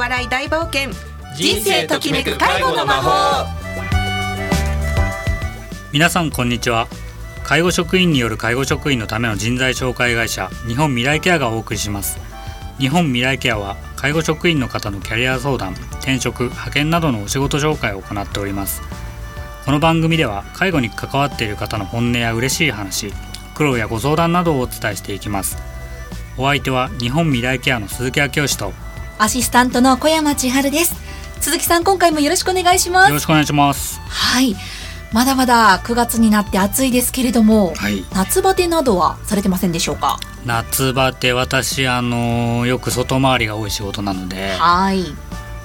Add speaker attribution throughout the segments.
Speaker 1: 笑い大冒険。人生ときめく介護の魔法。
Speaker 2: 皆さんこんにちは。介護職員による介護職員のための人材紹介会社日本未来ケアがお送りします。日本未来ケアは介護職員の方のキャリア相談転職派遣などのお仕事紹介を行っております。この番組では介護に関わっている方の本音や嬉しい話苦労やご相談などをお伝えしていきます。お相手は日本未来ケアの鈴木明義と
Speaker 3: アシスタントの小山千春です。鈴木さん今回もよろしくお願いします。
Speaker 2: よろしくお願いします。
Speaker 3: はい。まだまだ9月になって暑いですけれども、
Speaker 2: はい、
Speaker 3: 夏バテなどはされてませんでしょうか？
Speaker 2: 夏バテ私あのよく外回りが多い仕事なので
Speaker 3: はい。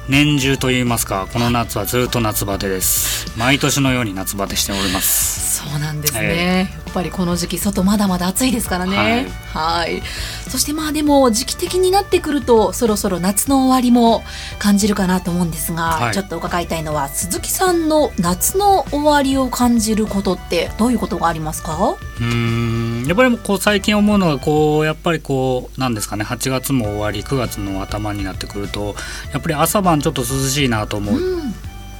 Speaker 2: 年中と言いますかこの夏はずっと夏バテです。毎年のように夏バテしております。
Speaker 3: そうなんですね、えー、ぱりこの時期外まだまだ暑いですからね。はい。そしてまあでも時期的になってくるとそろそろ夏の終わりも感じるかなと思うんですが、はい、ちょっと伺いたいのは鈴木さんの夏の終わりを感じることってどういうことがありますか？
Speaker 2: うん。やっぱりこう最近思うのがこうやっぱりこうなんですかね8月も終わり9月の頭になってくるとやっぱり朝晩ちょっと涼しいなと思う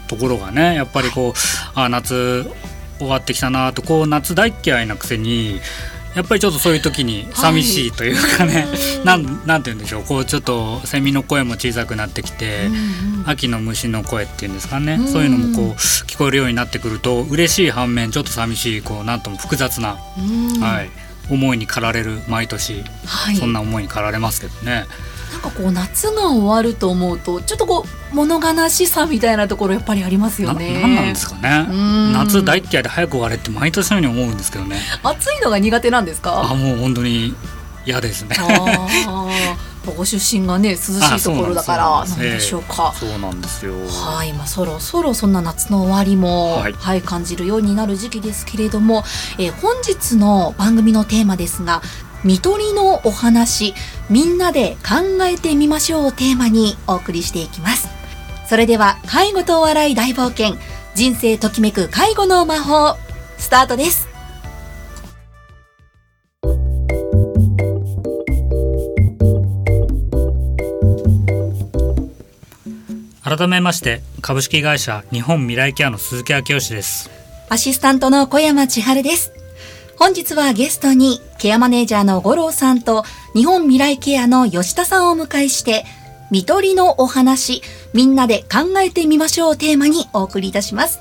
Speaker 2: ところがね、やっぱりこうあ夏終わってきたなとこう夏大嫌いなくせにやっぱりちょっとそういう時に寂しいというかね、はい、なんなんて言うんでしょうこうちょっとセミの声も小さくなってきて、うんうん、秋の虫の声っていうんですかね、うん、そういうのもこう聞こえるようになってくると嬉しい反面ちょっと寂しいこうなんとも複雑な、うん、はい、思いに駆られる毎年、はい、そんな思いに駆られますけどね。
Speaker 3: なんかこう夏が終わると思うとちょっとこう物悲しさみたいなところやっぱりありますよね。
Speaker 2: なんなんですかね。夏大嫌いで早く終われって毎年のように思うんですけどね。
Speaker 3: 暑いのが苦手なんですか？
Speaker 2: あもう本当に嫌ですね。
Speaker 3: ご出身がね涼しいところだからなんでしょうか。
Speaker 2: そうなんですよ。
Speaker 3: はい、まあそろそろそんな夏の終わりも、はい、はい、感じるようになる時期ですけれども、えー、本日の番組のテーマですが、看取りのお話みんなで考えてみましょうをテーマにお送りしていきます。それでは介護とお笑い大冒険人生ときめく介護の魔法スタートです。
Speaker 2: 改めまして株式会社日本未来ケアの鈴木明義です。
Speaker 3: アシスタントの小山千春です本日はゲストにケアマネージャーの五郎さんと日本未来ケアの吉田さんを迎えして、見取りのお話、みんなで考えてみましょうテーマにお送りいたします。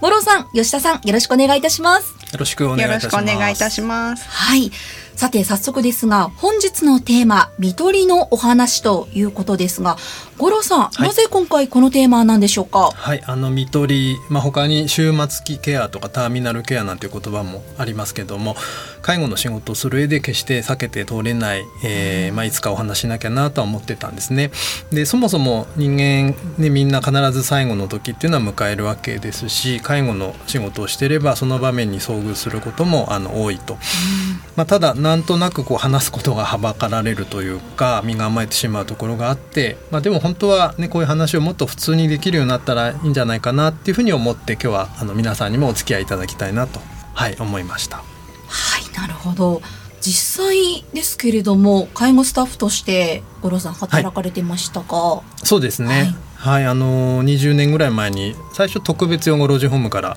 Speaker 3: 五郎さん、吉田さん、よろしくお願いいたします。
Speaker 4: よろしくお願いいたします。
Speaker 3: はい。さて早速ですが本日のテーマ「見取りのお話」ということですが五郎さん、はい、なぜ今回このテーマなんでしょうか？
Speaker 4: はいあの見取り、まあ、他に終末期ケアとかターミナルケアなんていう言葉もありますけども介護の仕事をする上で決して避けて通れない、えーまあ、いつかお話しなきゃなとは思ってたんですね。でそもそも人間、ね、みんな必ず最後の時っていうのは迎えるわけですし介護の仕事をしてればその場面に遭遇することもあの多いと。まあ、ただなんとなくこう話すことがはばかられるというか身構えてしまうところがあって、まあ、でも本当は、ね、こういう話をもっと普通にできるようになったらいいんじゃないかなっていうふうに思って今日はあの皆さんにもお付き合いいただきたいなと、はい、思いました。
Speaker 3: はいなるほど。実際ですけれども介護スタッフとして五郎さん働かれてましたか、は
Speaker 4: い、そうですね、はいはい、あの20年ぐらい前に最初特別養護老人ホームから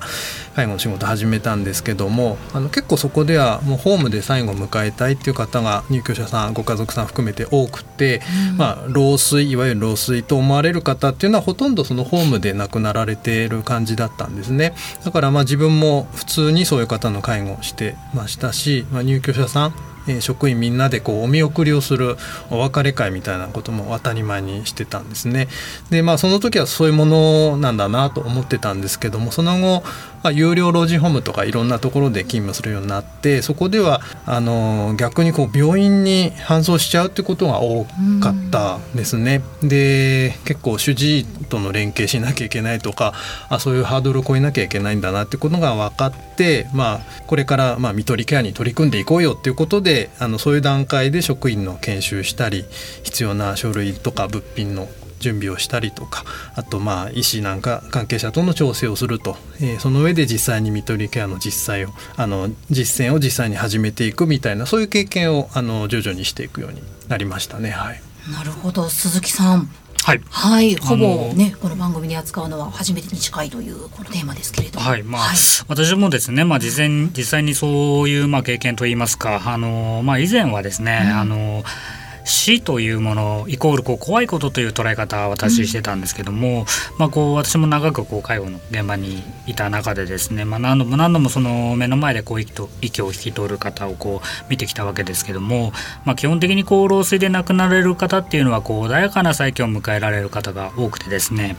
Speaker 4: 介護の仕事始めたんですけどもあの結構そこではもうホームで最後迎えたいっていう方が入居者さんご家族さん含めて多くて、うん、まあ、老衰いわゆる老衰と思われる方っていうのはほとんどそのホームで亡くなられている感じだったんですね。だからまあ自分も普通にそういう方の介護をしてましたし、まあ、入居者さんえ職員みんなでこうお見送りをするお別れ会みたいなことも当たり前にしてたんですね。でまあその時はそういうものなんだなと思ってたんですけどもその後まあ、有料老人ホームとかいろんなところで勤務するようになってそこではあの逆にこう病院に搬送しちゃうってことが多かったですね。で結構主治医との連携しなきゃいけないとかあそういうハードルを超えなきゃいけないんだなってことが分かって、まあ、これからまあ看取りケアに取り組んでいこうよっていうことであのそういう段階で職員の研修したり必要な書類とか物品の準備をしたりとかあとまあ医師なんか関係者との調整をすると、えー、その上で実際に看取りケアの実際をあの実践を実際に始めていくみたいなそういう経験をあの徐々にしていくようになりましたね。はい、
Speaker 3: なるほど。鈴木さん。
Speaker 2: はい、
Speaker 3: はい、ほぼねこの番組で扱うのは初めてに近いというこのテーマですけれど。も、
Speaker 2: はい。まあ、はい、私もですね、まあ、実際に実際にそういうまあ経験といいますかあの、まあ、以前はですね、うん、あの死というものイコールこう怖いことという捉え方は私してたんですけども、うん、まあ、こう私も長くこう介護の現場にいた中でですね、まあ、何度も何度もその目の前でこう息と息を引き取る方をこう見てきたわけですけども、まあ、基本的にこう老衰で亡くなられる方っていうのはこう穏やかな再起を迎えられる方が多くてですね、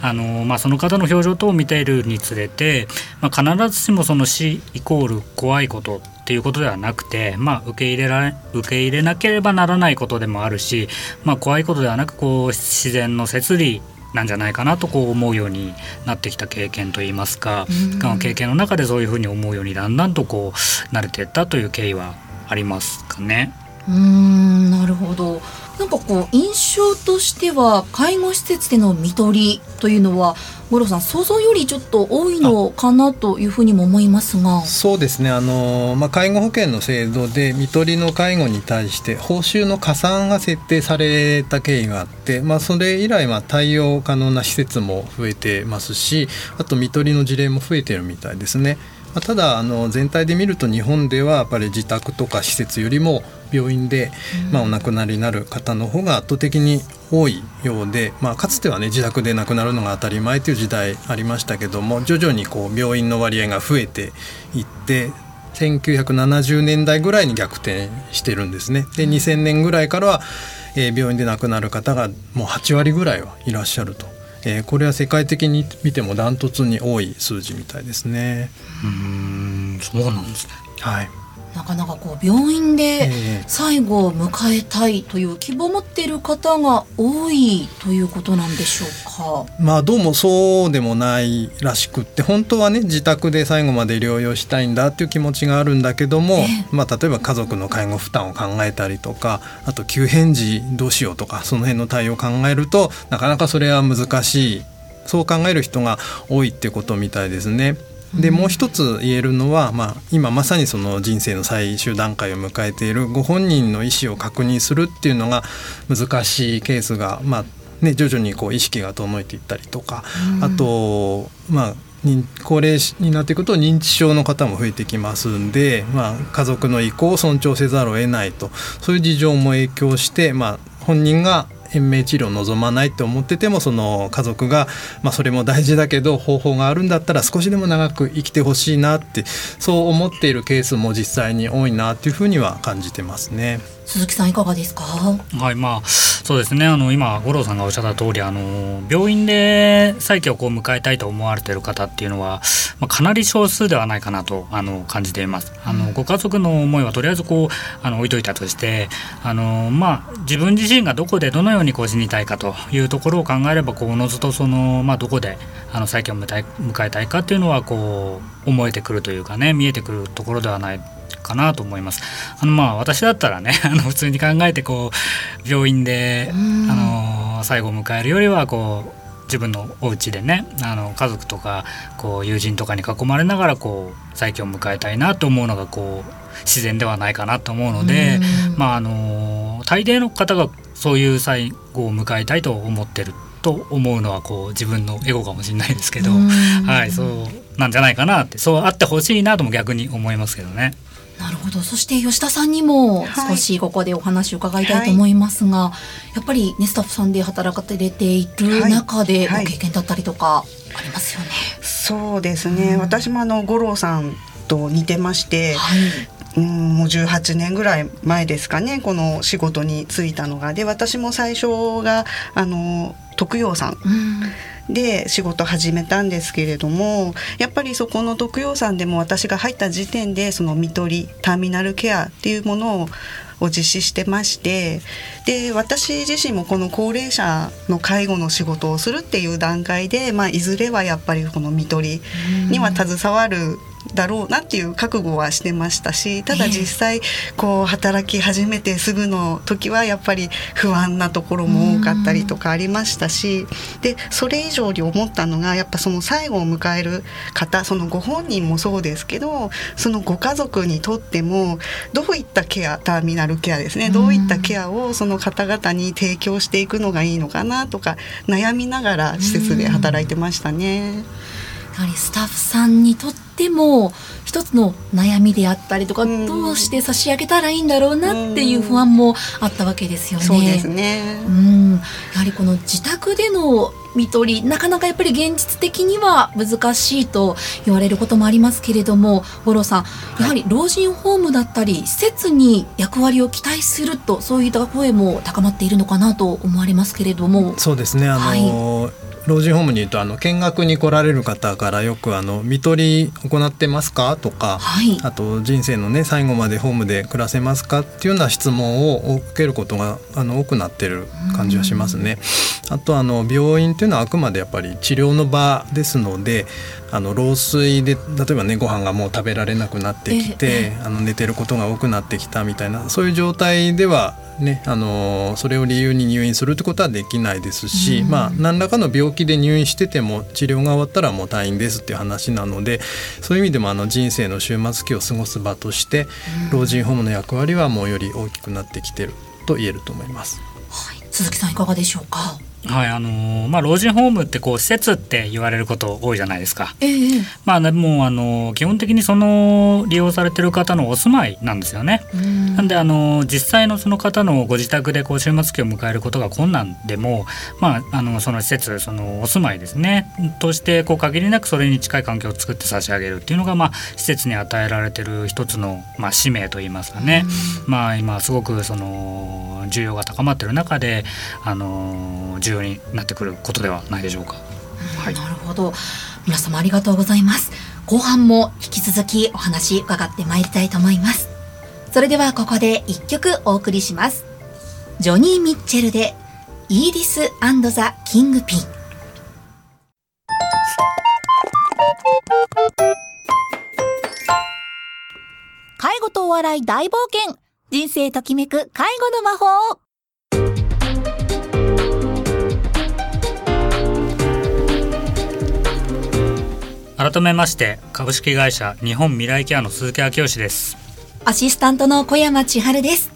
Speaker 2: うん、あのまあ、その方の表情等を見ているにつれて、まあ、必ずしもその死イコール怖いことっていうことではなくて、まあ、受け入れられ受け入れなければならないことでもあるし、まあ、怖いことではなくこう自然の摂理なんじゃないかなとこう思うようになってきた経験といいますか、うん、経験の中でそういうふうに思うようにだんだんとこう慣れていったという経緯はありますかね。
Speaker 3: うんなるほどなんかこう印象としては介護施設での看取りというのは五郎さん想像よりちょっと多いのかなというふうにも思いますが
Speaker 4: そうですねあの、まあ、介護保険の制度で看取りの介護に対して報酬の加算が設定された経緯があって、まあ、それ以来まあ対応可能な施設も増えてますしあと看取りの事例も増えてるみたいですね。まただあの全体で見ると日本ではやっぱり自宅とか施設よりも病院で、まあ、お亡くなりになる方の方が圧倒的に多いようで、まあ、かつてはね自宅で亡くなるのが当たり前という時代ありましたけども徐々にこう病院の割合が増えていって1970年代ぐらいに逆転してるんですね。で2000年ぐらいからは、えー、病院で亡くなる方がもう8割ぐらいはいらっしゃると。えー、これは世界的に見てもダントツに多い数字みたいですね。
Speaker 2: うんそうなんですね。
Speaker 4: はい。
Speaker 3: なかなかこう病院で最後を迎えたいという希望を持っている方が多いということなんでしょう
Speaker 4: か？まあどうもそうでもないらしくって本当はね自宅で最後まで療養したいんだっていう気持ちがあるんだけども、まあ例えば家族の介護負担を考えたりとかあと急変時どうしようとかその辺の対応を考えるとなかなかそれは難しいそう考える人が多いってことみたいですね。でもう一つ言えるのは、まあ、今まさにその人生の最終段階を迎えているご本人の意思を確認するっていうのが難しいケースが、まあね、徐々にこう意識が遠のいていったりとか、うん、あと、まあ、高齢になっていくと認知症の方も増えてきますんで、まあ、家族の意向を尊重せざるを得ないとそういう事情も影響して、まあ、本人が延命治療を望まないと思っててもその家族が、まあ、それも大事だけど方法があるんだったら少しでも長く生きてほしいなってそう思っているケースも実際に多いなっていうふうには感じてますね。
Speaker 3: 鈴木さんいかがですか？
Speaker 2: はい、まあそうですね。あの今五郎さんがおっしゃった通り、あの病院で再起をこう迎えたいと思われている方っていうのは、まあ、かなり少数ではないかなとあの感じています。あのご家族の思いはとりあえずこうあの置いといたとして、あのまあ自分自身がどこでどのようにこう死にたいかというところを考えれば、こうおのずとそのまあどこであの再起を迎えたいかっていうのはこう思えてくるというかね見えてくるところではないかなと思います。あのまあ私だったらね あの普通に考えてこう病院であの最後を迎えるよりはこう自分のお家でねあの家族とかこう友人とかに囲まれながらこう再起を迎えたいなと思うのがこう自然ではないかなと思うので、まああの大抵の方がそういう最後を迎えたいと思ってると思うのはこう自分のエゴかもしれないですけど、はいそうなんじゃないかなってそうあってほしいなとも逆に思いますけどね。
Speaker 3: なるほど。そして吉田さんにも少しここでお話を伺いたいと思いますが、はい、やっぱりねスタッフさんで働かれている中でご経験だったりとかありますよね。
Speaker 5: そうですね、うん、私もあの五郎さんと似てまして、はい、うんもう18年ぐらい前ですかねこの仕事に就いたのが。で私も最初があの徳陽さん、うんで仕事始めたんですけれどもやっぱりそこの徳陽さんでも私が入った時点でその看取りターミナルケアっていうものをを実施してましてで私自身もこの高齢者の介護の仕事をするっていう段階で、まあ、いずれはやっぱりこの看取りには携わるだろうなっていう覚悟はしてましたしただ実際こう働き始めてすぐの時はやっぱり不安なところも多かったりとかありましたしでそれ以上に思ったのがやっぱその最後を迎える方そのご本人もそうですけどそのご家族にとってもどういったケアターミナルケアですねどういったケアをその方々に提供していくのがいいのかなとか悩みながら施設で働いてましたね。
Speaker 3: やはりスタッフさんにとっても一つの悩みであったりとか、うん、どうして差し上げたらいいんだろうなっていう不安もあったわけですよね。
Speaker 5: そうですね、
Speaker 3: うん、やはりこの自宅での看取りなかなかやっぱり現実的には難しいと言われることもありますけれども五郎さんやはり老人ホームだったり施設に役割を期待するとそういった声も高まっているのかなと思われますけれども。
Speaker 4: そうですね。あの、はい老人ホームに言うとあの見学に来られる方からよくあの看取り行ってますか？とか、はい、あと人生のね最後までホームで暮らせますか？っていうような質問を受けることがあの多くなってる感じはしますね。あとあの病院っていうのはあくまでやっぱり治療の場ですのであの老衰で例えばねご飯がもう食べられなくなってきて、あの寝てることが多くなってきたみたいなそういう状態ではね、あのそれを理由に入院するってことはできないですし、うん、まあ、何らかの病気で入院してても治療が終わったらもう退院ですっていう話なのでそういう意味でもあの人生の終末期を過ごす場として、老人ホームの役割はもうより大きくなってきてると言えると思います。
Speaker 3: はい、鈴木さんいかがでしょうか？
Speaker 2: はいあのー、まあ、老人ホームってこう施設って言われること多いじゃないですか。えー、まあ、でもあの基本的にその利用されてる方のお住まいなんですよね。ん。なんであの実際のその方のご自宅でこう終末期を迎えることが困難でも、まあ、あのその施設そのお住まいですね。としてこう限りなくそれに近い環境を作って差し上げるっていうのが、まあ、施設に与えられてる一つの、まあ、使命といいますかね、まあ、今すごくその需要が高まってる中であの重要になってくることではないでしょうか。
Speaker 3: はい、なるほど。皆様ありがとうございます。後半も引き続きお話伺ってまいりたいと思います。それではここで一曲お送りします。ジョニー・ミッチェルでイーディスザ・キングピン。介護とお笑い大冒険。人生ときめく介護の魔法
Speaker 2: 改めまして株式会社日本未来ケアの鈴木明義です。
Speaker 3: アシスタントの小山千春です。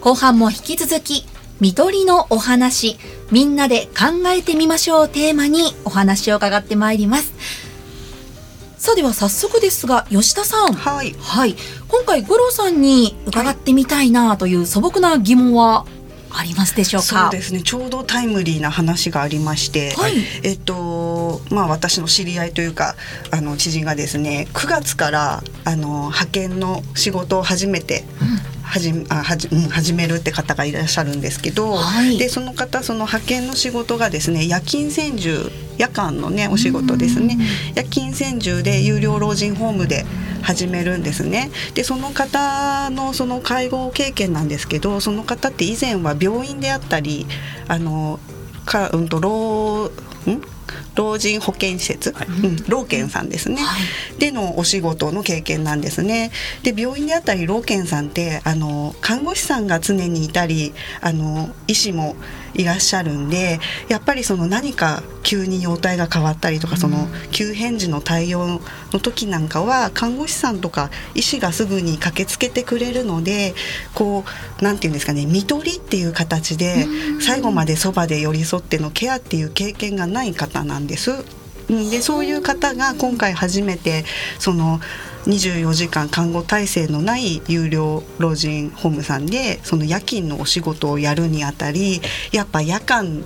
Speaker 3: 後半も引き続き見取りのお話みんなで考えてみましょうテーマにお話を伺ってまいります。さあでは早速ですが吉田さん。
Speaker 5: はい、
Speaker 3: はい、今回五郎さんに伺ってみたいなという素朴な疑問はありますでしょうか？
Speaker 5: そうですね。ちょうどタイムリーな話がありまして、はい、えっとまあ私の知り合いというかあの知人がですね9月からあの派遣の仕事を始めて、うんはじあはじ、うん、始めるって方がいらっしゃるんですけど、はい、でその方その派遣の仕事がですね夜勤専従夜間のねお仕事ですね。夜勤専従で有料老人ホームで始めるんですね。でその方のその介護経験なんですけどその方って以前は病院であったりあのか、うんと、老ん？老人保健施設、はい、うん、老健さんですね、はい、でのお仕事の経験なんですね。で病院であったり老健さんってあの看護師さんが常にいたりあの医師もいらっしゃるんでやっぱりその何か急に容体が変わったりとか、その急変時の対応の時なんかは看護師さんとか医師がすぐに駆けつけてくれるのでこう何て言うんですかね看取りっていう形で最後までそばで寄り添ってのケアっていう経験がない方なんです。でそういう方が今回初めてその24時間看護体制のない有料老人ホームさんでその夜勤のお仕事をやるにあたりやっぱ夜間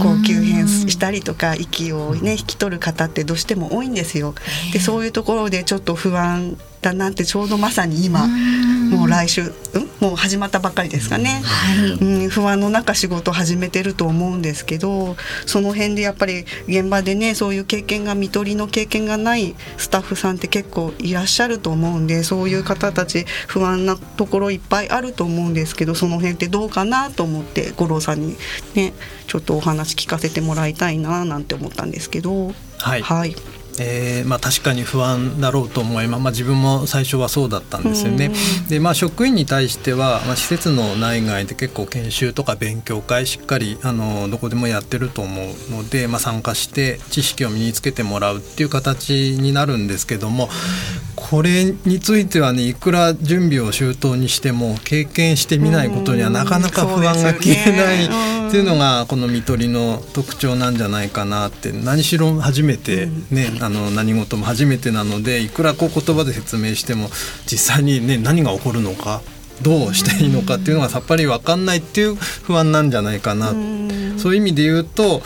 Speaker 5: こう急変したりとか息をね引き取る方ってどうしても多いんですよ。でそういうところでちょっと不安だなってちょうどまさに今もう来週、うん、もう始まったばっかりですかね、はい、うん、不安の中仕事始めてると思うんですけどその辺でやっぱり現場でねそういう経験が看取りの経験がないスタッフさんって結構いらっしゃると思うんでそういう方たち不安なところいっぱいあると思うんですけどその辺ってどうかなと思って五郎さんにねちょっとお話聞かせてもらいたいななんて思ったんですけど。
Speaker 4: はい、はいえーまあ、確かに不安だろうと思います、まあ、自分も最初はそうだったんですよね。でまあ、職員に対しては、まあ、施設の内外で結構研修とか勉強会しっかりあのどこでもやってると思うので、まあ、参加して知識を身につけてもらうっていう形になるんですけどもこれについてはねいくら準備を周到にしても経験してみないことにはなかなか不安が消えないっていうのがこの看取りの特徴なんじゃないかなって何しろ初めてね、あの何事も初めてなのでいくらこう言葉で説明しても実際にね何が起こるのかどうしていいのかっていうのがさっぱり分かんないっていう不安なんじゃないかな。そういう意味で言うと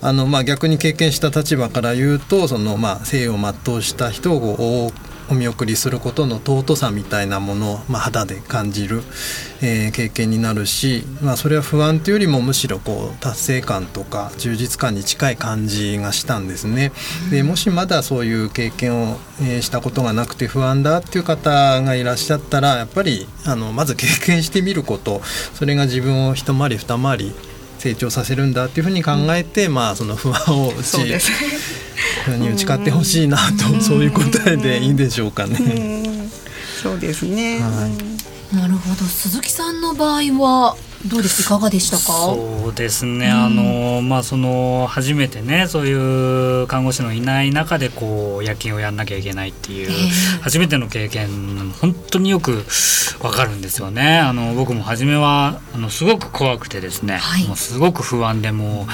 Speaker 4: あの、まあ、逆に経験した立場から言うとその、まあ、生を全うした人をお見送りすることの尊さみたいなものを、まあ、肌で感じる、えー、経験になるし、まあ、それは不安というよりもむしろこう達成感とか充実感に近い感じがしたんですね。でもしまだそういう経験を、えー、したことがなくて不安だっていう方がいらっしゃったらやっぱりあのまず経験してみることそれが自分を一回り二回り成長させるんだっていうふうに考えて、うん、まあその不安を打ちに打ち勝ってほしいなと、そういう答えでいいんでしょうかね。
Speaker 5: そうですね、は
Speaker 3: い、なるほど。鈴木さんの場合はどうです？いかがでしたか？
Speaker 2: そうですね、うん、あのまあその初めてねそういう看護師のいない中でこう夜勤をやんなきゃいけないっていう、えー、初めての経験本当によくわかるんですよね。あの僕も初めはあのすごく怖くてですね、はい、もうすごく不安でもう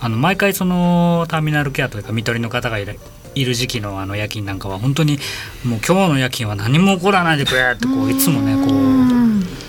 Speaker 2: あの毎回そのターミナルケアというか看取りの方がいるいる時期のあの夜勤なんかは本当にもう今日の夜勤は何も起こらないでくれってこういつもねこう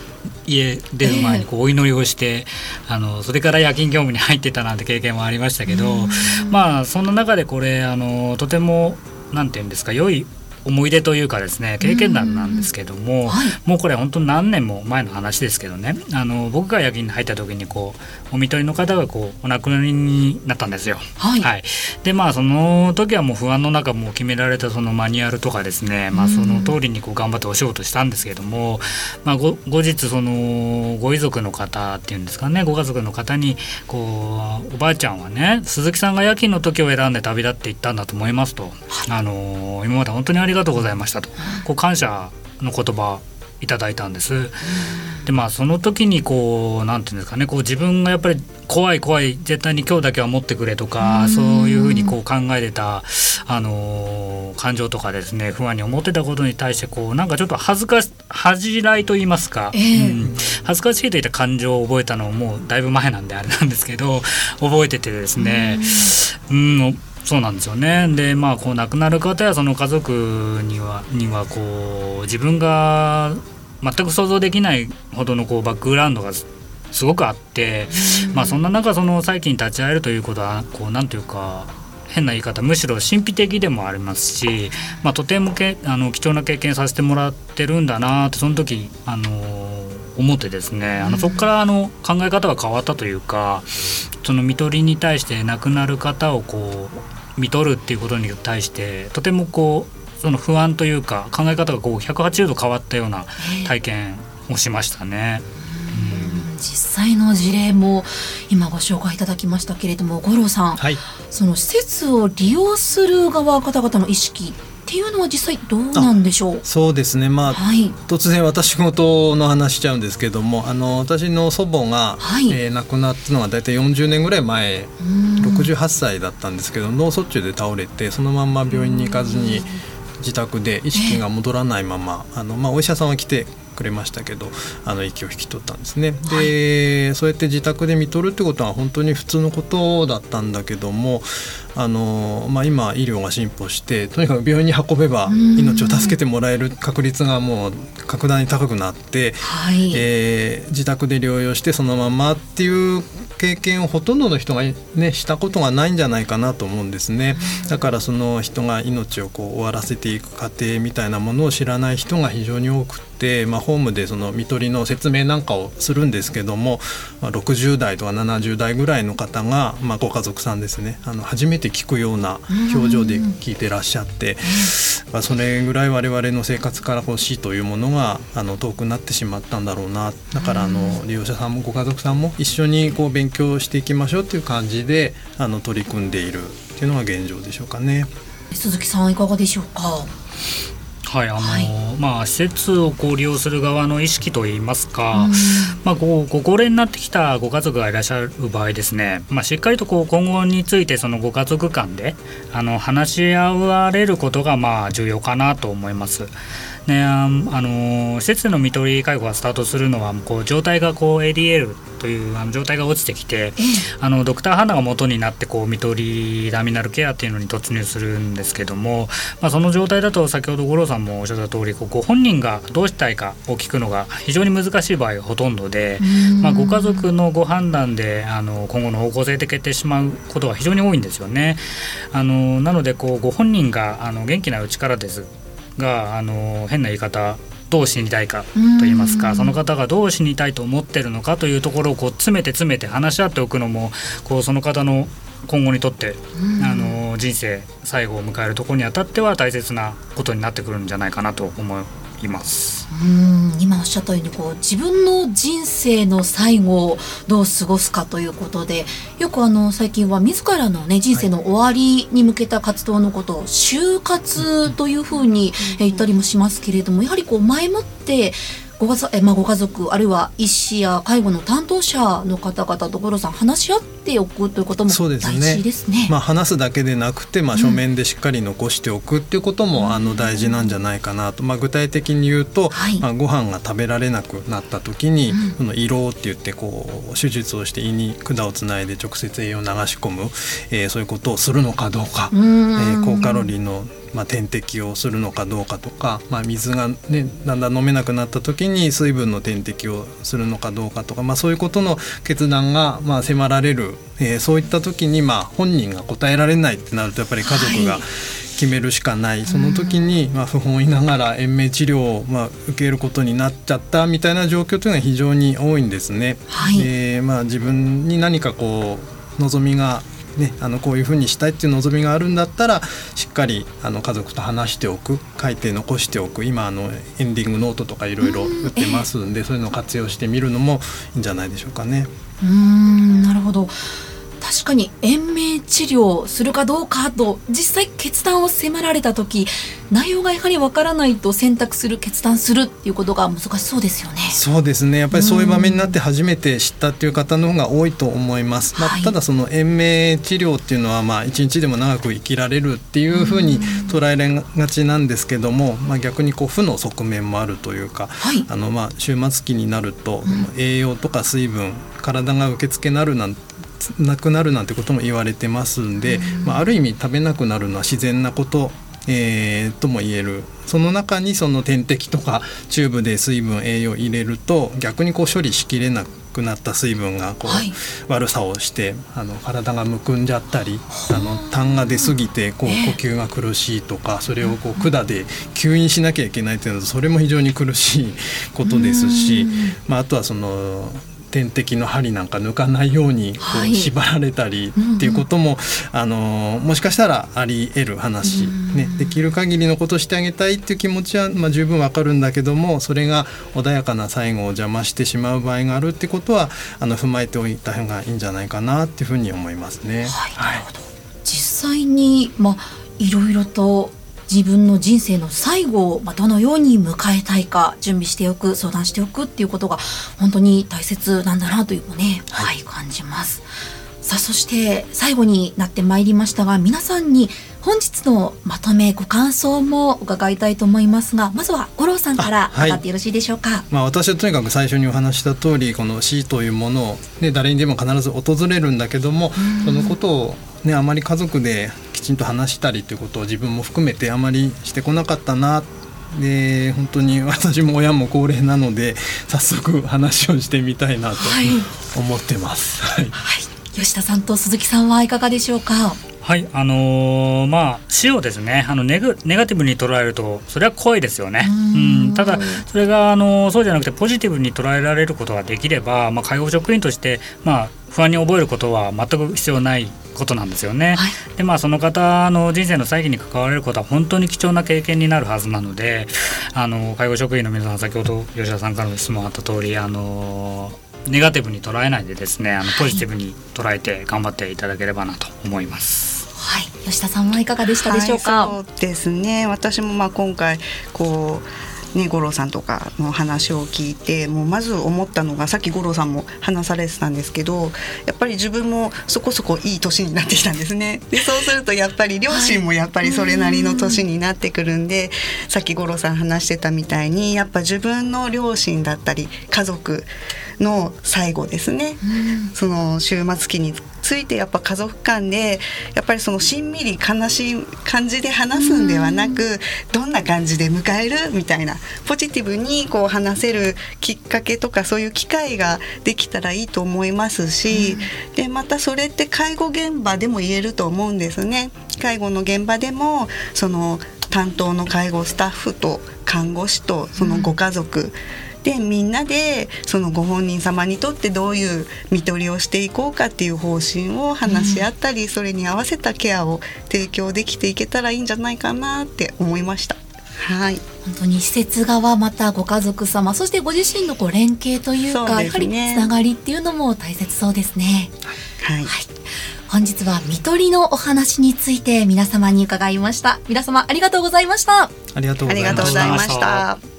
Speaker 2: 家出る前にこうお祈りをして、あのそれから夜勤業務に入ってたなんて経験もありましたけどまあそんな中でこれあのとても何て言うんですか良い思い出というかですね経験談なんですけども、はい、もうこれ本当何年も前の話ですけどね。あの僕が夜勤に入った時にこうお見取りの方がこうお亡くなりになったんですよ。はい、はい、でまあその時はもう不安の中も決められたそのマニュアルとかですね、まあ、その通りにこう頑張ってお仕事したんですけども、まあ、後日そのご遺族の方っていうんですかねご家族の方にこうおばあちゃんはね鈴木さんが夜勤の時を選んで旅立っていったんだと思いますと、あの今まで本当にありがとうございましたと。こう感謝の言葉いただいたんです。でまあその時にこう何て言うんですかね。こう自分がやっぱり怖い怖い絶対に今日だけは持ってくれとかそういうふうにこう考えてた、あのー、感情とかですね不安に思ってたことに対してこうなんかちょっと恥ずかし恥じらいと言いますか、えー、うん、恥ずかしいといった感情を覚えたのももうだいぶ前なんであれなんですけど覚えててですね。うんそうなんですよね。でまあこう亡くなる方やその家族にはにはこう自分が全く想像できないほどのこうバックグラウンドがすごくあって、まあそんな中その再起に立ち会えるということはこうなんというか変な言い方むしろ神秘的でもありますし、まあ、とてもけあの貴重な経験させてもらってるんだなってその時あの思ってですねあのそこからあの考え方が変わったというかその看取りに対して亡くなる方をこう看取るっていうことに対してとてもこうその不安というか考え方がこう180度変わったような体験をしましたね。
Speaker 3: 実際の事例も今ご紹介いただきましたけれども五郎さん、はい、その施設を利用する側方々の意識っていうのは実際どうなんでしょう？
Speaker 4: そうですね。まあ、はい、突然私事の話しちゃうんですけどもあの私の祖母が、はい、えー、亡くなったのは大体40年ぐらい前68歳だったんですけど脳卒中で倒れてそのまんま病院に行かずに自宅で意識が戻らないまま、あのまあ、お医者さんは来てくれましたけどあの息を引き取ったんですね。で、はい、そうやって自宅で見とるってことは本当に普通のことだったんだけどもあの、まあ、今医療が進歩してとにかく病院に運べば命を助けてもらえる確率がもう格段に高くなって、はい、えー、自宅で療養してそのままっていう経験をほとんどの人が、ね、したことがないんじゃないかなと思うんですね。だからその人が命をこう終わらせていく過程みたいなものを知らない人が非常に多くて、まあ、ホームでその看取りの説明なんかをするんですけども、まあ、60代とか70代ぐらいの方が、まあ、ご家族さんですねあの初めて聞くような表情で聞いてらっしゃって、まあ、それぐらい我々の生活からこう死というものがあの遠くなってしまったんだろうな。だからあの利用者さんもご家族さんも一緒にこう勉強していきましょうっていう感じであの取り組んでいるっていうのが現状でしょうかね。
Speaker 3: 鈴木さんいかがでしょうか？
Speaker 2: はいあの、はい、まあ施設をこう利用する側の意識といいますか、うん、まあこうご高齢になってきたご家族がいらっしゃる場合ですね、まあしっかりとこう今後についてそのご家族間であの話し合われることがまあ重要かなと思います。ね、あの施設の看取り介護がスタートするのはこう状態がこう ADL というあの状態が落ちてきて、あのドクターハンナが元になってこう看取りダミナルケアっていうのに突入するんですけども、まあ、その状態だと先ほど五郎さんもおっしゃった通りこうご本人がどうしたいかを聞くのが非常に難しい場合がほとんどで、まあ、ご家族のご判断であの今後の方向性で決定しまうことが非常に多いんですよね。あのなのでこうご本人があの元気なうちからですがあの変な言い方どう死にたいかと言いますかその方がどう死にたいと思ってるのかというところをこう詰めて詰めて話し合っておくのもこうその方の今後にとってあの人生最後を迎えるところにあたっては大切なことになってくるんじゃないかなと思います。
Speaker 3: うん今おっしゃったようにこう自分の人生の最後をどう過ごすかということでよくあの最近は自らの、ね、人生の終わりに向けた活動のことを就活というふうに言ったりもしますけれどもやはりこう前もってご家族,、まあ、ご家族あるいは医師や介護の担当者の方々と五郎さん話し合っておくということも大事ですね。
Speaker 4: すね。まあ、話すだけでなくて、まあ、書面でしっかり残しておくっていうことも、うん、あの大事なんじゃないかなと、まあ、具体的に言うと、はい、まあ、ご飯が食べられなくなった時に、うん、その胃ろうって言ってこう手術をして胃に管をつないで直接栄養を流し込む、えー、そういうことをするのかどうか、うえー、高カロリーのまあ、点滴をするのかどうかとか、まあ、水が、ね、だんだん飲めなくなった時に水分の点滴をするのかどうかとか、まあ、そういうことの決断がまあ迫られる、えー、そういった時にまあ本人が答えられないってなるとやっぱり家族が、決めるしかない。その時にまあ不本意ながら延命治療をまあ受けることになっちゃったみたいな状況というのは非常に多いんですね。はい、でまあ、自分に何かこう望みがね、あのこういうふうにしたいっていう望みがあるんだったらしっかりあの家族と話しておく書いて残しておく今あのエンディングノートとかいろいろ売ってますんで、そういうのを活用してみるのもいいんじゃないでしょうかね。
Speaker 3: うんなるほど確かに延命治療するかどうかと実際決断を迫られた時内容がやはりわからないと選択する決断するっていうことが難しそうですよね。
Speaker 4: そうですね。やっぱりそういう場面になって初めて知ったっていう方の方が多いと思います。まあ、ただその延命治療っていうのはまあ一日でも長く生きられるっていうふうに捉えられがちなんですけども、まあ、逆にこう負の側面もあるというか、はい、あのまあ終末期になると、栄養とか水分体が受付なるなんてなくなるなんてことも言われてますんで、まあ、ある意味食べなくなるのは自然なことえー、とも言える。その中にその点滴とかチューブで水分栄養入れると逆にこう処理しきれなくなった水分がこう、はい、悪さをしてあの体がむくんじゃったりあの痰が出過ぎてこう呼吸が苦しいとかそれをこう管で吸引しなきゃいけないっていうのはそれも非常に苦しいことですし、まあ、あとはその点滴の針なんか抜かないようにこう縛られたりっていうことも、あのもしかしたらあり得る話、ね、できる限りのことをしてあげたいっていう気持ちは、まあ、十分わかるんだけどもそれが穏やかな最後を邪魔してしまう場合があるってことはあの踏まえておいた方がいいんじゃないかなっていうふうに思いますね。
Speaker 3: はい、はい、実際に、まあいろいろと自分の人生の最後を、まどのように迎えたいか準備しておく相談しておくっていうことが本当に大切なんだなというね、はい、はい、感じます。さあそして最後になってまいりましたが皆さんに本日のまとめご感想も伺いたいと思いますがまずは五郎さんから伺ってよろしいでしょうか、はい、
Speaker 4: まあ、私はとにかく最初にお話した通りこの死というものを、ね、誰にでも必ず訪れるんだけどもそのことを、ね、あまり家族できちんと話したりということを自分も含めてあまりしてこなかったな。で本当に 私も親も高齢なので早速話をしてみたいなと思ってます。はい、はい、
Speaker 3: 吉田さんと鈴木さんはいかがでしょうか？
Speaker 2: はいあのー、まあ死をですねあのネグネガティブに捉えるとそれは怖いですよね。うんただそれがあのそうじゃなくてポジティブに捉えられることができれば、まあ、介護職員としてまあ不安に覚えることは全く必要ないことなんですよね。はい、でまあその方の人生の再起に関われることは本当に貴重な経験になるはずなのであの介護職員の皆さん先ほど吉田さんからの質問あった通りあのネガティブに捉えないでですねあのポジティブに捉えて頑張っていただければなと思います。
Speaker 3: はい。吉田さんはいかがでしたでしょうか、
Speaker 5: はい、そうですね。私もまあ今回こうね、五郎さんとかの話を聞いてもうまず思ったのがさっき五郎さんも話されてたんですけどやっぱり自分もそこそこいい年になってきたんですね。でそうするとやっぱり両親もやっぱりそれなりの年になってくるんで、はい、さっき五郎さん話してたみたいにやっぱ自分の両親だったり家族の最後ですね、うん、その終末期についてやっぱ家族間でやっぱりそのしんみり悲しい感じで話すんではなく、どんな感じで迎えるみたいなポジティブにこう話せるきっかけとかそういう機会ができたらいいと思いますし、でまたそれって介護現場でも言えると思うんですね。介護の現場でもその担当の介護スタッフと看護師とそのご家族、うんでみんなでそのご本人様にとってどういう看取りをしていこうかっていう方針を話し合ったり、うん、それに合わせたケアを提供できていけたらいいんじゃないかなって思いました。はい、
Speaker 3: 本当に施設側またご家族様そしてご自身のこう連携というか、ね、やはりつながりっていうのも大切そうですね。
Speaker 5: はい、はい。
Speaker 3: 本日は看取りのお話について皆様に伺いました。皆様ありがとうございました。
Speaker 4: ありがとうございました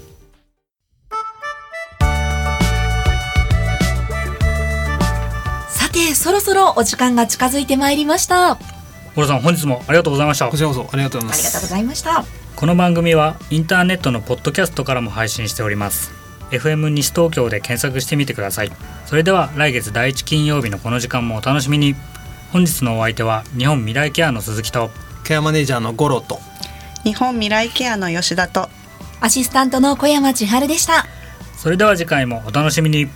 Speaker 3: てそろそろお時間が近づいてまいりました。
Speaker 2: 小さん本日もありがとうございました。
Speaker 4: こちらこそありがとうございます
Speaker 3: ありがとうございました。
Speaker 2: この番組はインターネットのポッドキャストからも配信しております。FM 西東京で検索してみてください。それでは来月第一金曜日のこの時間もお楽しみに。本日のお相手は日本未来ケアの鈴木と。
Speaker 4: ケアマネージャーの五郎と。
Speaker 5: 日本未来ケアの吉田と。
Speaker 3: アシスタントの小山千春でした。
Speaker 2: それでは次回もお楽しみに